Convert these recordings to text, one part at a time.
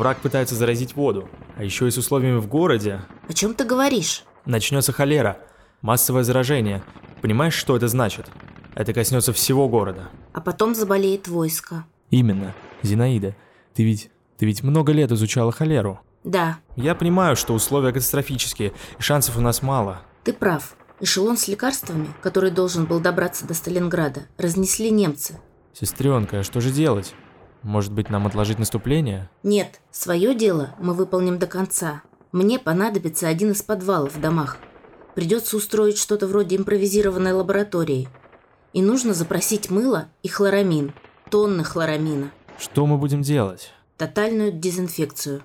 Враг пытается заразить воду. А еще и с условиями в городе. О чем ты говоришь? Начнется холера. Массовое заражение. Понимаешь, что это значит? Это коснется всего города. А потом заболеет войско. Именно. Зинаида, ты ведь... Ты ведь много лет изучала холеру. Да, Я понимаю, что условия катастрофические, и шансов у нас мало. ты прав. Эшелон с лекарствами, который должен был добраться до Сталинграда, разнесли немцы. Сестренка, а что же делать? Может быть, нам отложить наступление? Нет, свое дело мы выполним до конца. Мне понадобится один из подвалов в домах. Придется устроить что-то вроде импровизированной лаборатории. И нужно запросить мыло и хлорамин. Тонны хлорамина. Что мы будем делать? Тотальную дезинфекцию.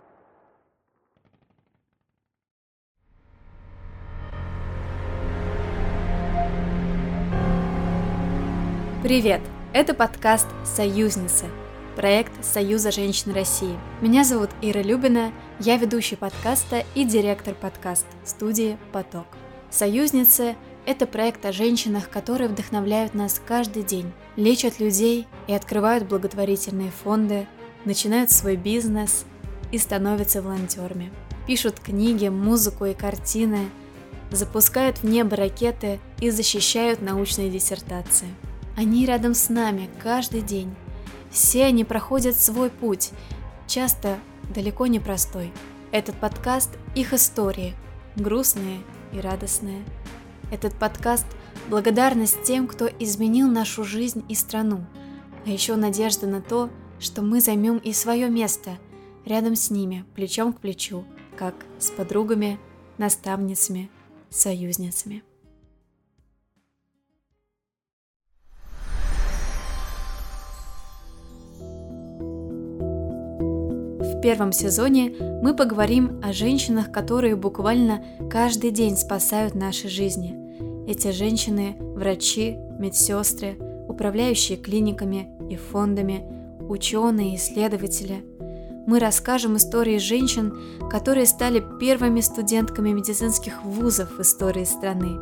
Привет! Это подкаст «Союзницы», проект Союза женщин России. Меня зовут Ира Любина, я ведущий подкаста и директор подкаст студии «Поток». «Союзницы» — это проект о женщинах, которые вдохновляют нас каждый день, лечат людей и открывают благотворительные фонды, начинают свой бизнес и становятся волонтерами. Пишут книги, музыку и картины, запускают в небо ракеты и защищают научные диссертации. Они рядом с нами каждый день. Все они проходят свой путь, часто далеко не простой. Этот подкаст – их истории, грустные и радостные. Этот подкаст – благодарность тем, кто изменил нашу жизнь и страну, а еще надежда на то, что мы займем и свое место рядом с ними, плечом к плечу, как с подругами, наставницами, союзницами. Первом сезоне мы поговорим о женщинах, которые буквально каждый день спасают наши жизни. Эти женщины – врачи, медсестры, управляющие клиниками и фондами, ученые, исследователи. Мы расскажем истории женщин, которые стали первыми студентками медицинских вузов в истории страны,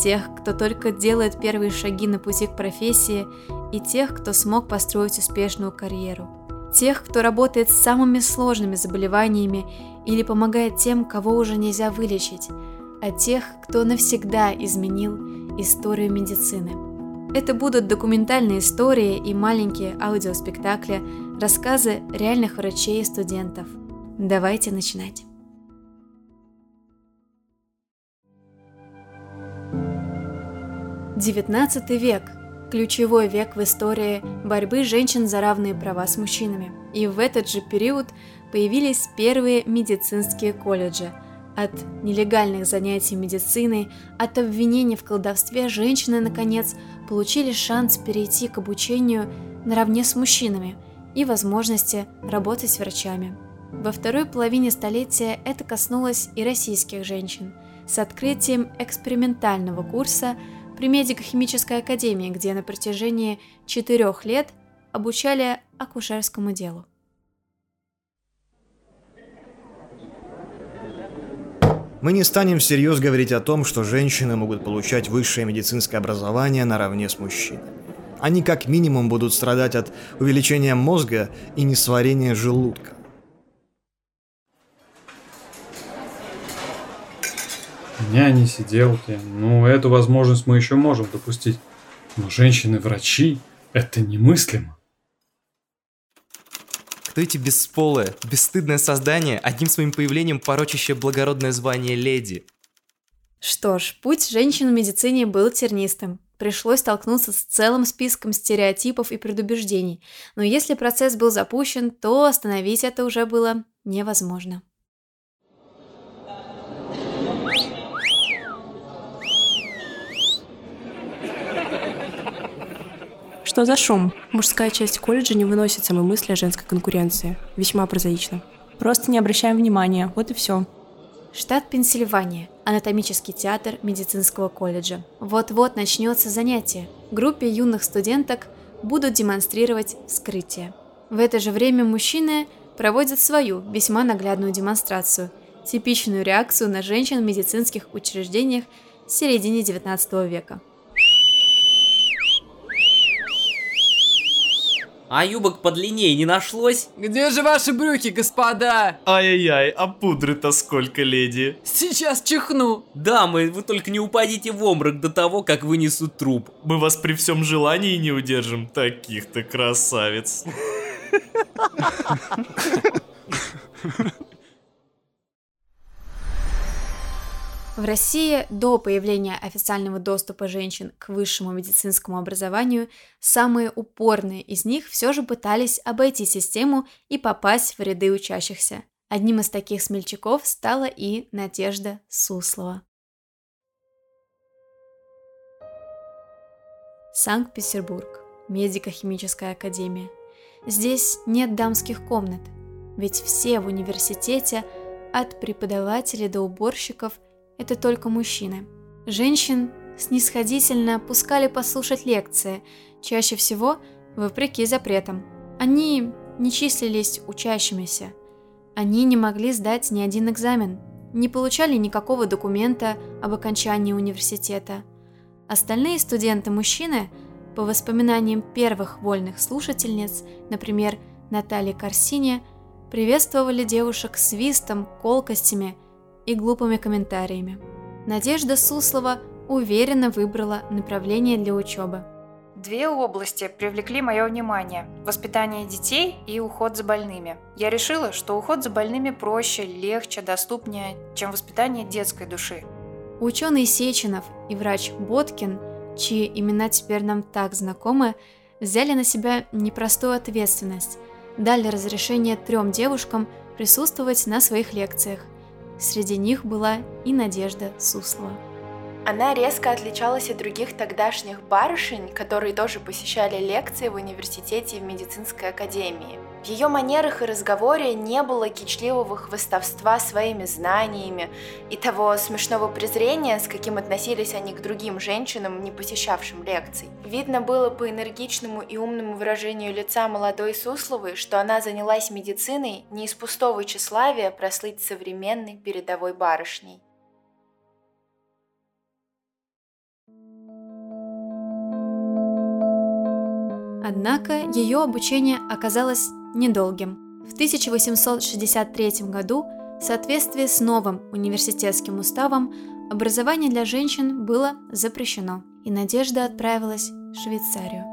тех, кто только делает первые шаги на пути к профессии, и тех, кто смог построить успешную карьеру тех, кто работает с самыми сложными заболеваниями или помогает тем, кого уже нельзя вылечить, а тех, кто навсегда изменил историю медицины. Это будут документальные истории и маленькие аудиоспектакли, рассказы реальных врачей и студентов. Давайте начинать. XIX век ключевой век в истории борьбы женщин за равные права с мужчинами. И в этот же период появились первые медицинские колледжи. От нелегальных занятий медициной, от обвинений в колдовстве женщины, наконец, получили шанс перейти к обучению наравне с мужчинами и возможности работать врачами. Во второй половине столетия это коснулось и российских женщин с открытием экспериментального курса при медико-химической академии, где на протяжении четырех лет обучали акушерскому делу. Мы не станем всерьез говорить о том, что женщины могут получать высшее медицинское образование наравне с мужчинами. Они как минимум будут страдать от увеличения мозга и несварения желудка. Няни, сиделки. Ну, эту возможность мы еще можем допустить. Но женщины-врачи – это немыслимо. Кто эти бесполые, бесстыдное создание, одним своим появлением порочащее благородное звание леди? Что ж, путь женщин в медицине был тернистым. Пришлось столкнуться с целым списком стереотипов и предубеждений. Но если процесс был запущен, то остановить это уже было невозможно. Что за шум? Мужская часть колледжа не выносит самой мысли о женской конкуренции. Весьма прозаично. Просто не обращаем внимания, вот и все. Штат Пенсильвания, анатомический театр медицинского колледжа. Вот-вот начнется занятие. Группе юных студенток будут демонстрировать вскрытие. В это же время мужчины проводят свою весьма наглядную демонстрацию, типичную реакцию на женщин в медицинских учреждениях в середине 19 века. А юбок подлиннее не нашлось? Где же ваши брюки, господа? Ай-яй-яй, а пудры-то сколько, леди? Сейчас чихну. Дамы, вы только не упадите в обморок до того, как вынесут труп. Мы вас при всем желании не удержим, таких-то красавиц. В России до появления официального доступа женщин к высшему медицинскому образованию самые упорные из них все же пытались обойти систему и попасть в ряды учащихся. Одним из таких смельчаков стала и Надежда Суслова. Санкт-Петербург. Медико-химическая академия. Здесь нет дамских комнат, ведь все в университете, от преподавателей до уборщиков, это только мужчины. Женщин снисходительно пускали послушать лекции, чаще всего вопреки запретам. Они не числились учащимися. Они не могли сдать ни один экзамен, не получали никакого документа об окончании университета. Остальные студенты-мужчины, по воспоминаниям первых вольных слушательниц, например, Натальи Корсини, приветствовали девушек свистом, колкостями и глупыми комментариями. Надежда Суслова уверенно выбрала направление для учебы. Две области привлекли мое внимание – воспитание детей и уход за больными. Я решила, что уход за больными проще, легче, доступнее, чем воспитание детской души. Ученый Сеченов и врач Боткин, чьи имена теперь нам так знакомы, взяли на себя непростую ответственность, дали разрешение трем девушкам присутствовать на своих лекциях. Среди них была и Надежда Суслова. Она резко отличалась от других тогдашних барышень, которые тоже посещали лекции в университете и в медицинской академии. В ее манерах и разговоре не было кичливого хвостовства своими знаниями и того смешного презрения, с каким относились они к другим женщинам, не посещавшим лекций. Видно было по энергичному и умному выражению лица молодой Сусловой, что она занялась медициной не из пустого тщеславия прослыть современной передовой барышней. Однако ее обучение оказалось недолгим. В 1863 году, в соответствии с новым университетским уставом, образование для женщин было запрещено, и Надежда отправилась в Швейцарию.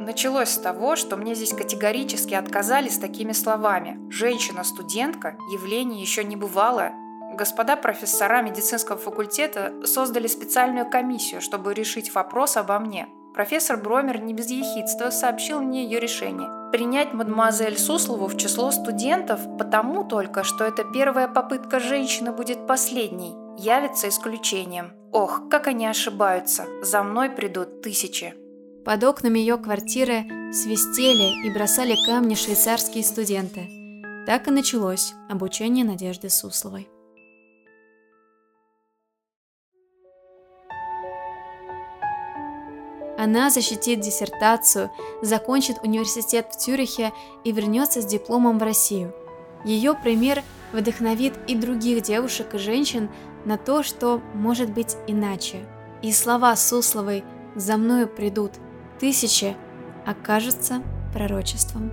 Началось с того, что мне здесь категорически отказали с такими словами. Женщина-студентка, явление еще не бывало. Господа профессора медицинского факультета создали специальную комиссию, чтобы решить вопрос обо мне. Профессор Бромер не без ехидства сообщил мне ее решение. Принять мадемуазель Суслову в число студентов потому только, что это первая попытка женщины будет последней, явится исключением. Ох, как они ошибаются. За мной придут тысячи. Под окнами ее квартиры свистели и бросали камни швейцарские студенты. Так и началось обучение Надежды Сусловой. Она защитит диссертацию, закончит университет в Цюрихе и вернется с дипломом в Россию. Ее пример вдохновит и других девушек и женщин на то, что может быть иначе. И слова Сусловой «За мною придут тысячи» окажутся пророчеством.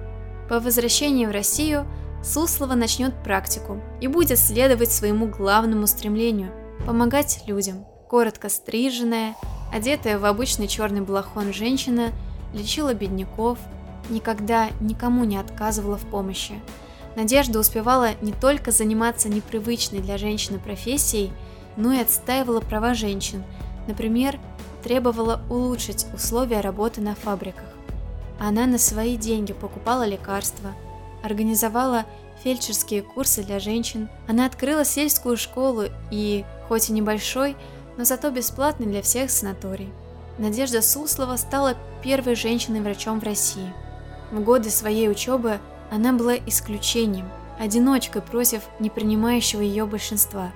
По возвращении в Россию Суслова начнет практику и будет следовать своему главному стремлению – помогать людям. Коротко стриженная, Одетая в обычный черный балахон женщина лечила бедняков, никогда никому не отказывала в помощи. Надежда успевала не только заниматься непривычной для женщины профессией, но и отстаивала права женщин, например, требовала улучшить условия работы на фабриках. Она на свои деньги покупала лекарства, организовала фельдшерские курсы для женщин, она открыла сельскую школу и, хоть и небольшой, но зато бесплатный для всех санаторий. Надежда Суслова стала первой женщиной-врачом в России. В годы своей учебы она была исключением, одиночкой против непринимающего ее большинства.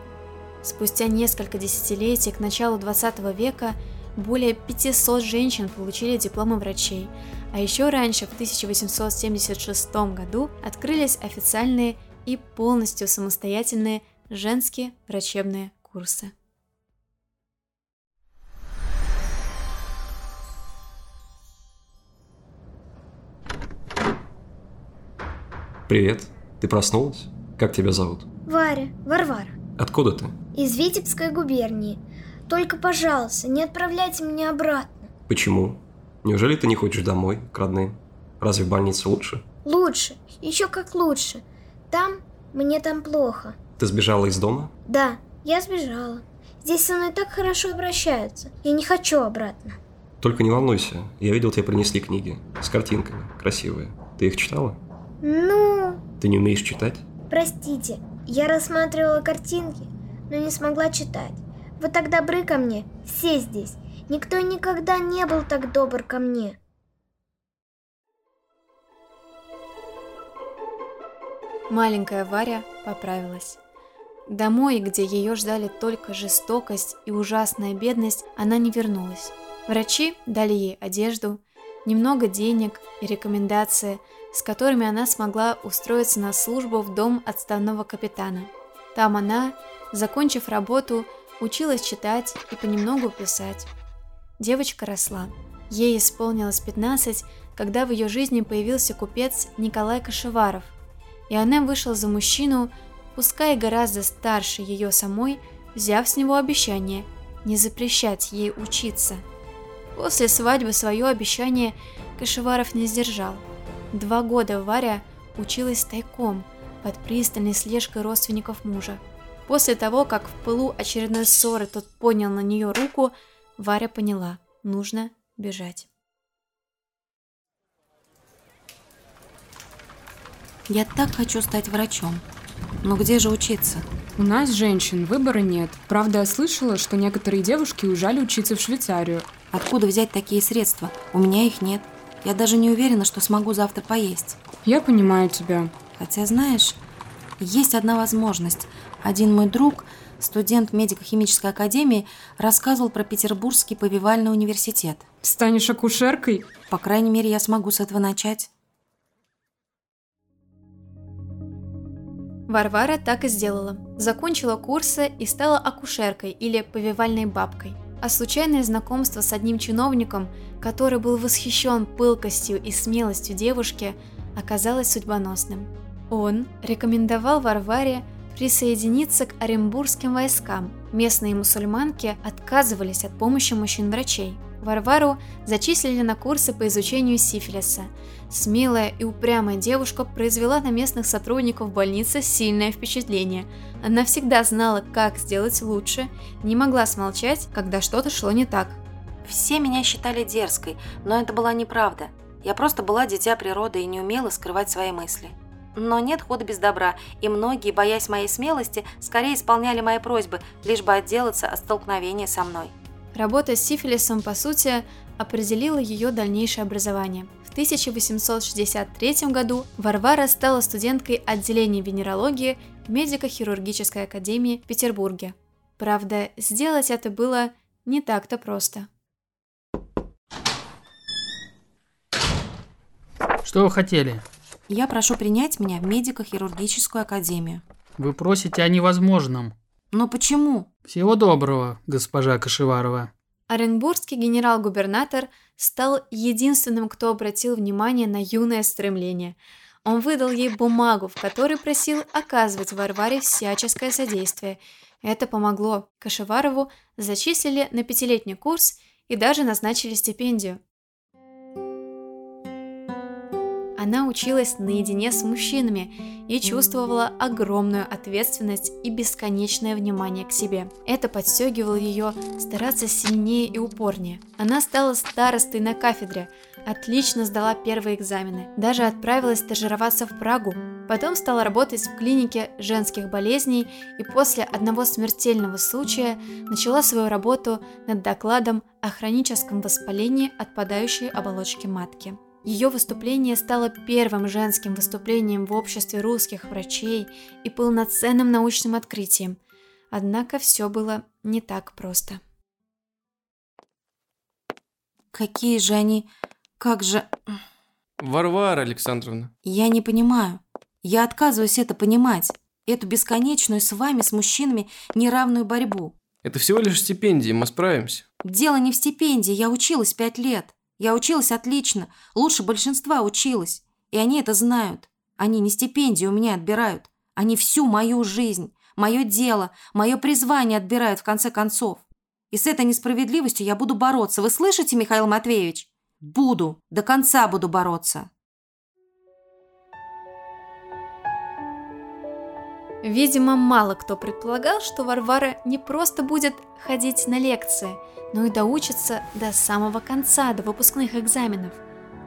Спустя несколько десятилетий к началу 20 века более 500 женщин получили дипломы врачей, а еще раньше, в 1876 году, открылись официальные и полностью самостоятельные женские врачебные курсы. Привет. Ты проснулась? Как тебя зовут? Варя, Варвара. Откуда ты? Из Витебской губернии. Только, пожалуйста, не отправляйте меня обратно. Почему? Неужели ты не хочешь домой, к родным? Разве в больнице лучше? Лучше. Еще как лучше. Там, мне там плохо. Ты сбежала из дома? Да, я сбежала. Здесь со мной так хорошо обращаются. Я не хочу обратно. Только не волнуйся. Я видел, тебе принесли книги. С картинками. Красивые. Ты их читала? Ну... Ты не умеешь читать? Простите, я рассматривала картинки, но не смогла читать. Вы так добры ко мне, все здесь. Никто никогда не был так добр ко мне. Маленькая Варя поправилась. Домой, где ее ждали только жестокость и ужасная бедность, она не вернулась. Врачи дали ей одежду, немного денег и рекомендации, с которыми она смогла устроиться на службу в дом отставного капитана. Там она, закончив работу, училась читать и понемногу писать. Девочка росла. Ей исполнилось 15, когда в ее жизни появился купец Николай Кашеваров, и она вышла за мужчину, пускай гораздо старше ее самой, взяв с него обещание не запрещать ей учиться. После свадьбы свое обещание Кашеваров не сдержал. Два года Варя училась тайком, под пристальной слежкой родственников мужа. После того, как в пылу очередной ссоры тот поднял на нее руку, Варя поняла – нужно бежать. Я так хочу стать врачом. Но где же учиться? У нас, женщин, выбора нет. Правда, я слышала, что некоторые девушки уезжали учиться в Швейцарию. Откуда взять такие средства? У меня их нет. Я даже не уверена, что смогу завтра поесть. Я понимаю тебя. Хотя, знаешь, есть одна возможность. Один мой друг, студент медико-химической академии, рассказывал про Петербургский повивальный университет. Станешь акушеркой? По крайней мере, я смогу с этого начать. Варвара так и сделала. Закончила курсы и стала акушеркой или повивальной бабкой. А случайное знакомство с одним чиновником, который был восхищен пылкостью и смелостью девушки, оказалось судьбоносным. Он рекомендовал Варваре присоединиться к оренбургским войскам. Местные мусульманки отказывались от помощи мужчин-врачей. Варвару зачислили на курсы по изучению сифилиса. Смелая и упрямая девушка произвела на местных сотрудников больницы сильное впечатление. Она всегда знала, как сделать лучше, не могла смолчать, когда что-то шло не так. Все меня считали дерзкой, но это была неправда. Я просто была дитя природы и не умела скрывать свои мысли. Но нет хода без добра, и многие, боясь моей смелости, скорее исполняли мои просьбы, лишь бы отделаться от столкновения со мной. Работа с сифилисом, по сути, определила ее дальнейшее образование. В 1863 году Варвара стала студенткой отделения венерологии медико-хирургической академии в Петербурге. Правда, сделать это было не так-то просто. Что вы хотели? Я прошу принять меня в медико-хирургическую академию. Вы просите о невозможном. Но почему? Всего доброго, госпожа Кашеварова. Оренбургский генерал-губернатор стал единственным, кто обратил внимание на юное стремление. Он выдал ей бумагу, в которой просил оказывать Варваре всяческое содействие. Это помогло. Кашеварову зачислили на пятилетний курс и даже назначили стипендию. Она училась наедине с мужчинами и чувствовала огромную ответственность и бесконечное внимание к себе. Это подстегивало ее стараться сильнее и упорнее. Она стала старостой на кафедре, отлично сдала первые экзамены, даже отправилась стажироваться в Прагу. Потом стала работать в клинике женских болезней и после одного смертельного случая начала свою работу над докладом о хроническом воспалении отпадающей оболочки матки. Ее выступление стало первым женским выступлением в обществе русских врачей и полноценным научным открытием. Однако все было не так просто. Какие же они... Как же... Варвара Александровна. Я не понимаю. Я отказываюсь это понимать. Эту бесконечную с вами, с мужчинами, неравную борьбу. Это всего лишь стипендия, мы справимся. Дело не в стипендии, я училась пять лет. Я училась отлично, лучше большинства училась, и они это знают. Они не стипендию у меня отбирают. Они всю мою жизнь, мое дело, мое призвание отбирают в конце концов. И с этой несправедливостью я буду бороться. Вы слышите, Михаил Матвеевич? Буду. До конца буду бороться. Видимо, мало кто предполагал, что Варвара не просто будет ходить на лекции, но и доучится до самого конца, до выпускных экзаменов.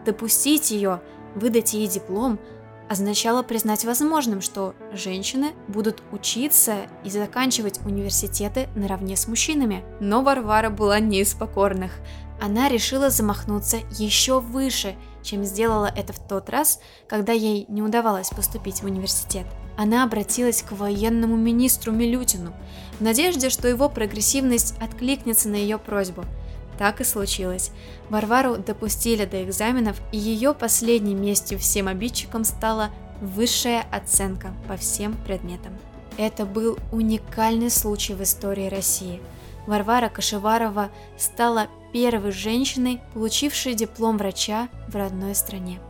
Допустить ее, выдать ей диплом – означало признать возможным, что женщины будут учиться и заканчивать университеты наравне с мужчинами. Но Варвара была не из покорных. Она решила замахнуться еще выше, чем сделала это в тот раз, когда ей не удавалось поступить в университет. Она обратилась к военному министру Милютину в надежде, что его прогрессивность откликнется на ее просьбу – так и случилось. Варвару допустили до экзаменов, и ее последней местью всем обидчикам стала высшая оценка по всем предметам. Это был уникальный случай в истории России. Варвара Кашеварова стала первой женщиной, получившей диплом врача в родной стране.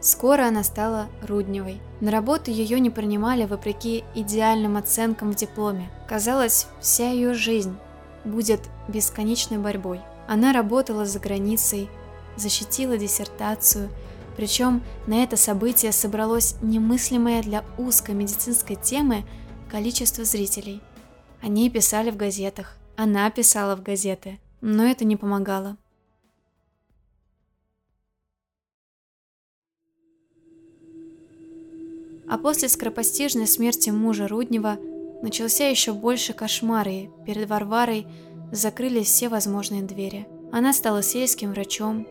Скоро она стала Рудневой. На работу ее не принимали вопреки идеальным оценкам в дипломе. Казалось, вся ее жизнь будет бесконечной борьбой. Она работала за границей, защитила диссертацию, причем на это событие собралось немыслимое для узкой медицинской темы количество зрителей. О ней писали в газетах, она писала в газеты, но это не помогало. А после скоропостижной смерти мужа Руднева – Начался еще больше кошмар, и перед Варварой закрылись все возможные двери. Она стала сельским врачом,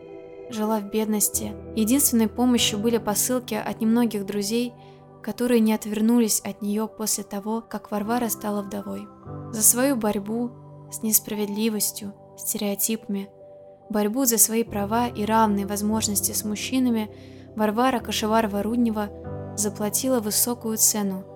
жила в бедности. Единственной помощью были посылки от немногих друзей, которые не отвернулись от нее после того, как Варвара стала вдовой. За свою борьбу с несправедливостью, стереотипами, борьбу за свои права и равные возможности с мужчинами Варвара Кашеварова-Руднева заплатила высокую цену –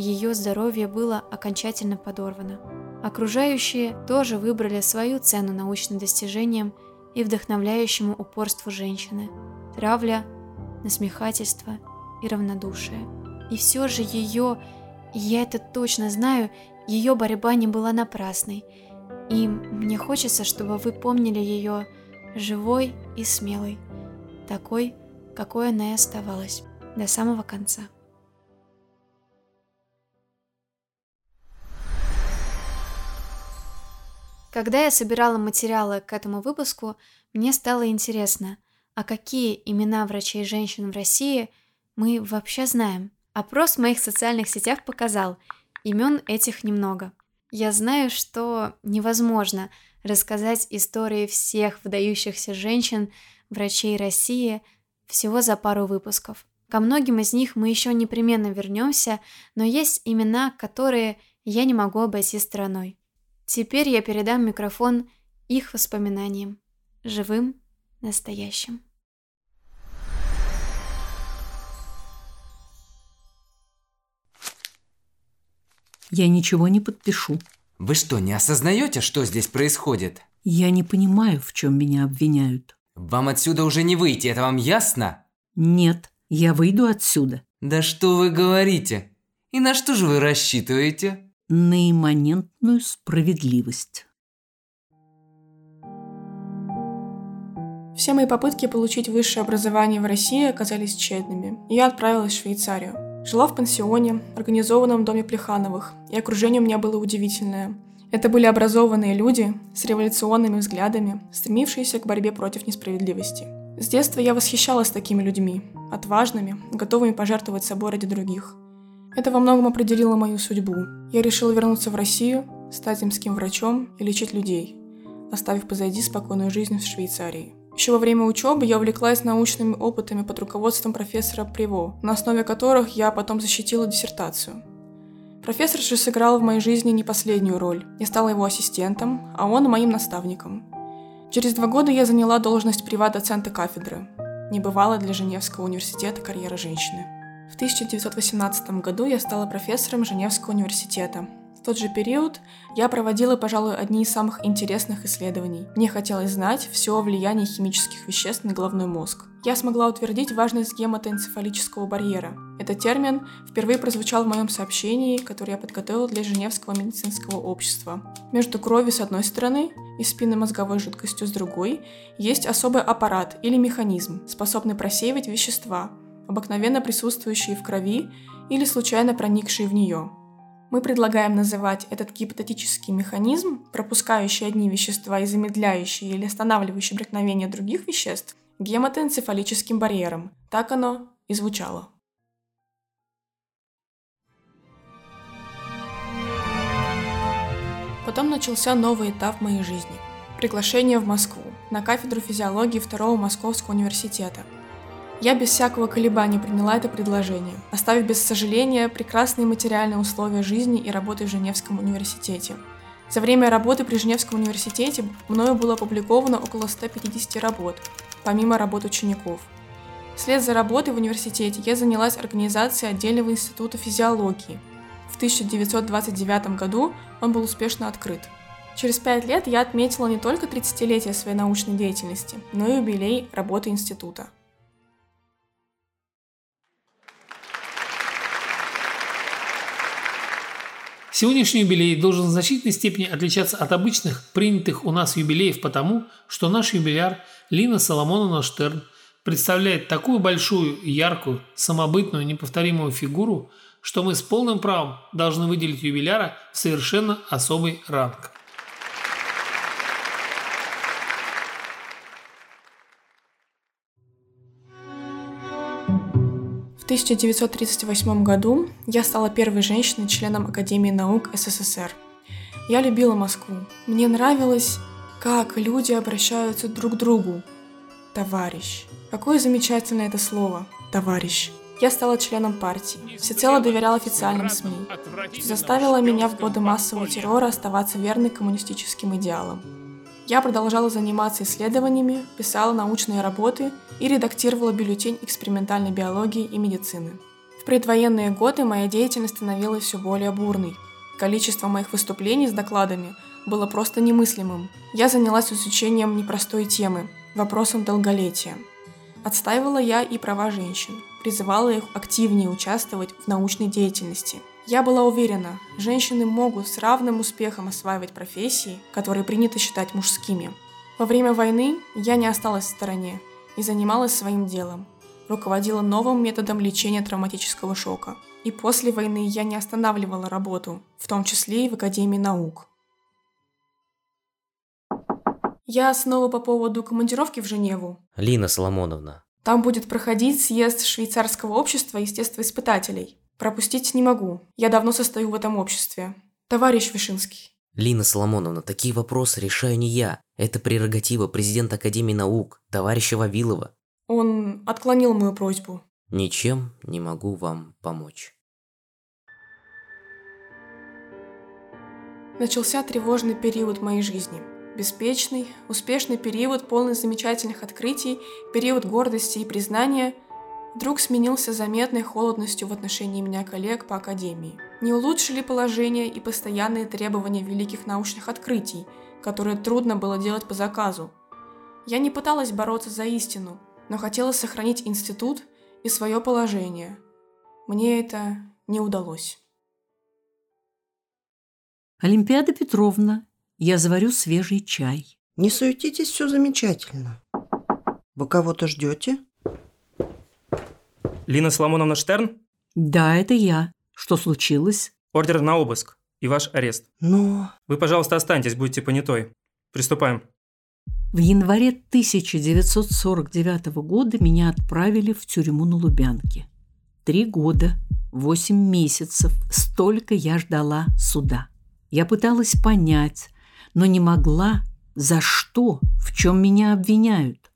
ее здоровье было окончательно подорвано. Окружающие тоже выбрали свою цену научным достижениям и вдохновляющему упорству женщины. Травля, насмехательство и равнодушие. И все же ее, я это точно знаю, ее борьба не была напрасной. И мне хочется, чтобы вы помнили ее живой и смелой, такой, какой она и оставалась до самого конца. Когда я собирала материалы к этому выпуску, мне стало интересно, а какие имена врачей женщин в России мы вообще знаем. Опрос в моих социальных сетях показал, имен этих немного. Я знаю, что невозможно рассказать истории всех выдающихся женщин, врачей России всего за пару выпусков. Ко многим из них мы еще непременно вернемся, но есть имена, которые я не могу обойти стороной. Теперь я передам микрофон их воспоминаниям, живым, настоящим. Я ничего не подпишу. Вы что, не осознаете, что здесь происходит? Я не понимаю, в чем меня обвиняют. Вам отсюда уже не выйти, это вам ясно? Нет, я выйду отсюда. Да что вы говорите? И на что же вы рассчитываете? на имманентную справедливость. Все мои попытки получить высшее образование в России оказались тщетными, я отправилась в Швейцарию. Жила в пансионе, организованном доме Плехановых, и окружение у меня было удивительное. Это были образованные люди с революционными взглядами, стремившиеся к борьбе против несправедливости. С детства я восхищалась такими людьми, отважными, готовыми пожертвовать собой ради других – это во многом определило мою судьбу. Я решила вернуться в Россию, стать земским врачом и лечить людей, оставив позади спокойную жизнь в Швейцарии. Еще во время учебы я увлеклась научными опытами под руководством профессора Приво, на основе которых я потом защитила диссертацию. Профессор же сыграл в моей жизни не последнюю роль. Я стала его ассистентом, а он моим наставником. Через два года я заняла должность приват-доцента кафедры. Небывало для Женевского университета карьера женщины. В 1918 году я стала профессором Женевского университета. Тот же период я проводила, пожалуй, одни из самых интересных исследований. Мне хотелось знать все о влиянии химических веществ на головной мозг. Я смогла утвердить важность гематоэнцефалического барьера. Этот термин впервые прозвучал в моем сообщении, которое я подготовила для Женевского медицинского общества. Между кровью с одной стороны и спинномозговой жидкостью с другой есть особый аппарат или механизм, способный просеивать вещества, обыкновенно присутствующие в крови или случайно проникшие в нее. Мы предлагаем называть этот гипотетический механизм, пропускающий одни вещества и замедляющий или останавливающий проникновение других веществ, гематоэнцефалическим барьером. Так оно и звучало. Потом начался новый этап моей жизни. Приглашение в Москву на кафедру физиологии Второго Московского университета – я без всякого колебания приняла это предложение, оставив без сожаления прекрасные материальные условия жизни и работы в Женевском университете. За время работы при Женевском университете мною было опубликовано около 150 работ, помимо работ учеников. Вслед за работой в университете я занялась организацией отдельного института физиологии. В 1929 году он был успешно открыт. Через пять лет я отметила не только 30-летие своей научной деятельности, но и юбилей работы института. Сегодняшний юбилей должен в значительной степени отличаться от обычных, принятых у нас юбилеев потому, что наш юбиляр Лина Соломоновна Штерн представляет такую большую, яркую, самобытную, неповторимую фигуру, что мы с полным правом должны выделить юбиляра в совершенно особый ранг. 1938 году я стала первой женщиной-членом Академии наук СССР. Я любила Москву. Мне нравилось, как люди обращаются друг к другу. Товарищ. Какое замечательное это слово. Товарищ. Я стала членом партии, всецело доверяла официальным СМИ, что заставило меня в годы массового террора оставаться верной коммунистическим идеалам. Я продолжала заниматься исследованиями, писала научные работы и редактировала бюллетень экспериментальной биологии и медицины. В предвоенные годы моя деятельность становилась все более бурной. Количество моих выступлений с докладами было просто немыслимым. Я занялась изучением непростой темы – вопросом долголетия. Отстаивала я и права женщин, призывала их активнее участвовать в научной деятельности – я была уверена, женщины могут с равным успехом осваивать профессии, которые принято считать мужскими. Во время войны я не осталась в стороне и занималась своим делом. Руководила новым методом лечения травматического шока. И после войны я не останавливала работу, в том числе и в Академии наук. Я снова по поводу командировки в Женеву. Лина Соломоновна. Там будет проходить съезд швейцарского общества естествоиспытателей. Пропустить не могу. Я давно состою в этом обществе. Товарищ Вишинский. Лина Соломоновна, такие вопросы решаю не я. Это прерогатива президента Академии наук, товарища Вавилова. Он отклонил мою просьбу. Ничем не могу вам помочь. Начался тревожный период моей жизни. Беспечный, успешный период, полный замечательных открытий, период гордости и признания – вдруг сменился заметной холодностью в отношении меня коллег по академии. Не улучшили положение и постоянные требования великих научных открытий, которые трудно было делать по заказу. Я не пыталась бороться за истину, но хотела сохранить институт и свое положение. Мне это не удалось. Олимпиада Петровна, я заварю свежий чай. Не суетитесь, все замечательно. Вы кого-то ждете? Лина Соломоновна Штерн? Да, это я. Что случилось? Ордер на обыск и ваш арест. Но... Вы, пожалуйста, останьтесь, будьте понятой. Приступаем. В январе 1949 года меня отправили в тюрьму на Лубянке. Три года, восемь месяцев, столько я ждала суда. Я пыталась понять, но не могла, за что, в чем меня обвиняют.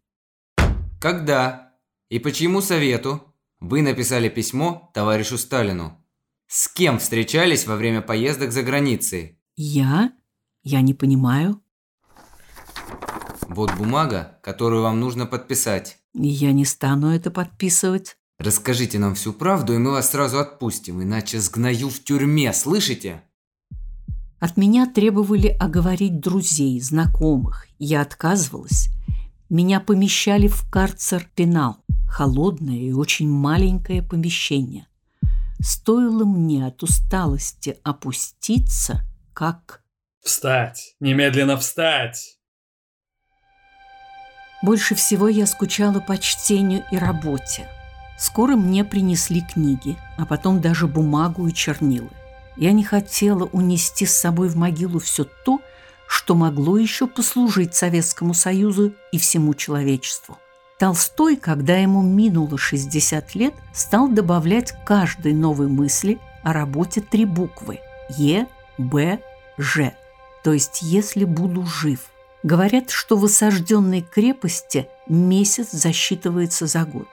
Когда и по чьему совету вы написали письмо товарищу Сталину. С кем встречались во время поездок за границей? Я? Я не понимаю. Вот бумага, которую вам нужно подписать. Я не стану это подписывать. Расскажите нам всю правду, и мы вас сразу отпустим, иначе сгною в тюрьме, слышите? От меня требовали оговорить друзей, знакомых. Я отказывалась. Меня помещали в карцер-пенал, холодное и очень маленькое помещение. Стоило мне от усталости опуститься, как... Встать! Немедленно встать! Больше всего я скучала по чтению и работе. Скоро мне принесли книги, а потом даже бумагу и чернилы. Я не хотела унести с собой в могилу все то, что могло еще послужить Советскому Союзу и всему человечеству. Толстой, когда ему минуло 60 лет, стал добавлять к каждой новой мысли о работе три буквы – Е, Б, Ж, то есть «если буду жив». Говорят, что в осажденной крепости месяц засчитывается за год.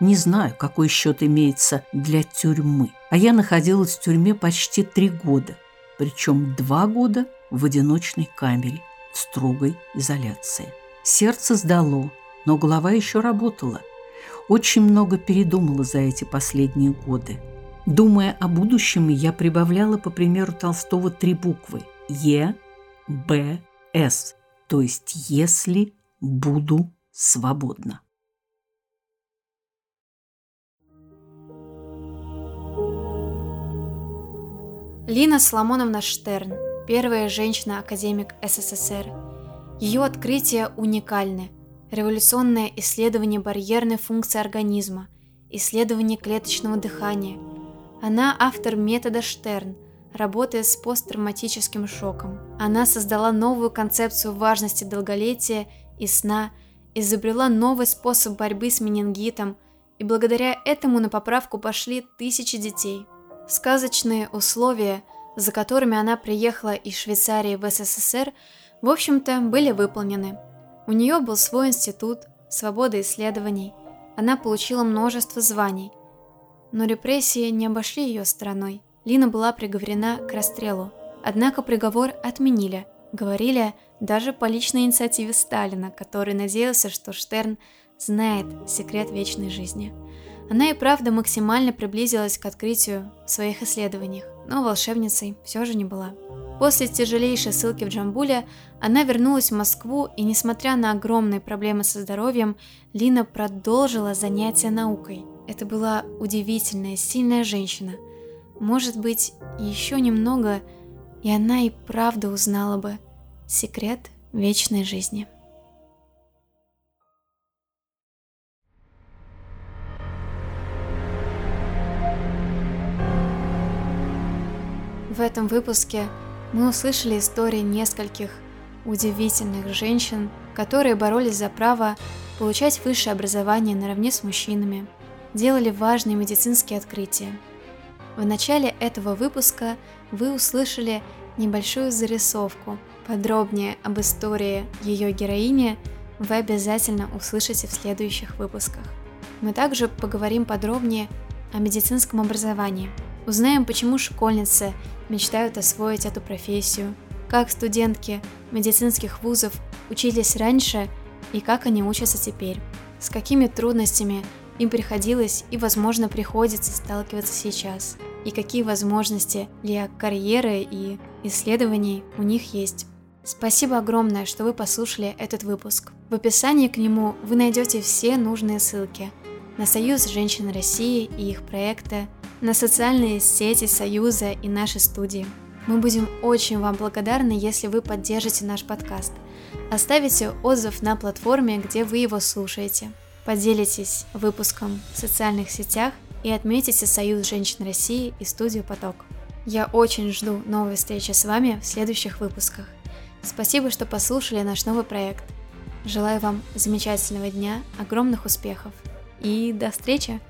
Не знаю, какой счет имеется для тюрьмы. А я находилась в тюрьме почти три года, причем два года в одиночной камере, в строгой изоляции. Сердце сдало, но голова еще работала. Очень много передумала за эти последние годы. Думая о будущем, я прибавляла, по примеру Толстого, три буквы – Е, Б, С, то есть «если буду свободна». Лина Соломоновна Штерн, первая женщина-академик СССР. Ее открытия уникальны. Революционное исследование барьерной функции организма, исследование клеточного дыхания. Она автор метода Штерн, работая с посттравматическим шоком. Она создала новую концепцию важности долголетия и сна, изобрела новый способ борьбы с менингитом, и благодаря этому на поправку пошли тысячи детей – Сказочные условия, за которыми она приехала из Швейцарии в СССР, в общем-то, были выполнены. У нее был свой институт, свобода исследований, она получила множество званий. Но репрессии не обошли ее стороной. Лина была приговорена к расстрелу. Однако приговор отменили. Говорили даже по личной инициативе Сталина, который надеялся, что Штерн знает секрет вечной жизни. Она и правда максимально приблизилась к открытию в своих исследованиях, но волшебницей все же не была. После тяжелейшей ссылки в Джамбуле она вернулась в Москву, и несмотря на огромные проблемы со здоровьем, Лина продолжила занятия наукой. Это была удивительная, сильная женщина. Может быть, еще немного, и она и правда узнала бы секрет вечной жизни. В этом выпуске мы услышали истории нескольких удивительных женщин, которые боролись за право получать высшее образование наравне с мужчинами, делали важные медицинские открытия. В начале этого выпуска вы услышали небольшую зарисовку. Подробнее об истории ее героини вы обязательно услышите в следующих выпусках. Мы также поговорим подробнее о медицинском образовании. Узнаем, почему школьницы мечтают освоить эту профессию, как студентки медицинских вузов учились раньше и как они учатся теперь, с какими трудностями им приходилось и, возможно, приходится сталкиваться сейчас, и какие возможности для карьеры и исследований у них есть. Спасибо огромное, что вы послушали этот выпуск. В описании к нему вы найдете все нужные ссылки на Союз женщин России и их проекты, на социальные сети Союза и нашей студии. Мы будем очень вам благодарны, если вы поддержите наш подкаст. Оставите отзыв на платформе, где вы его слушаете. Поделитесь выпуском в социальных сетях и отметите Союз женщин России и студию «Поток». Я очень жду новой встречи с вами в следующих выпусках. Спасибо, что послушали наш новый проект. Желаю вам замечательного дня, огромных успехов и до встречи!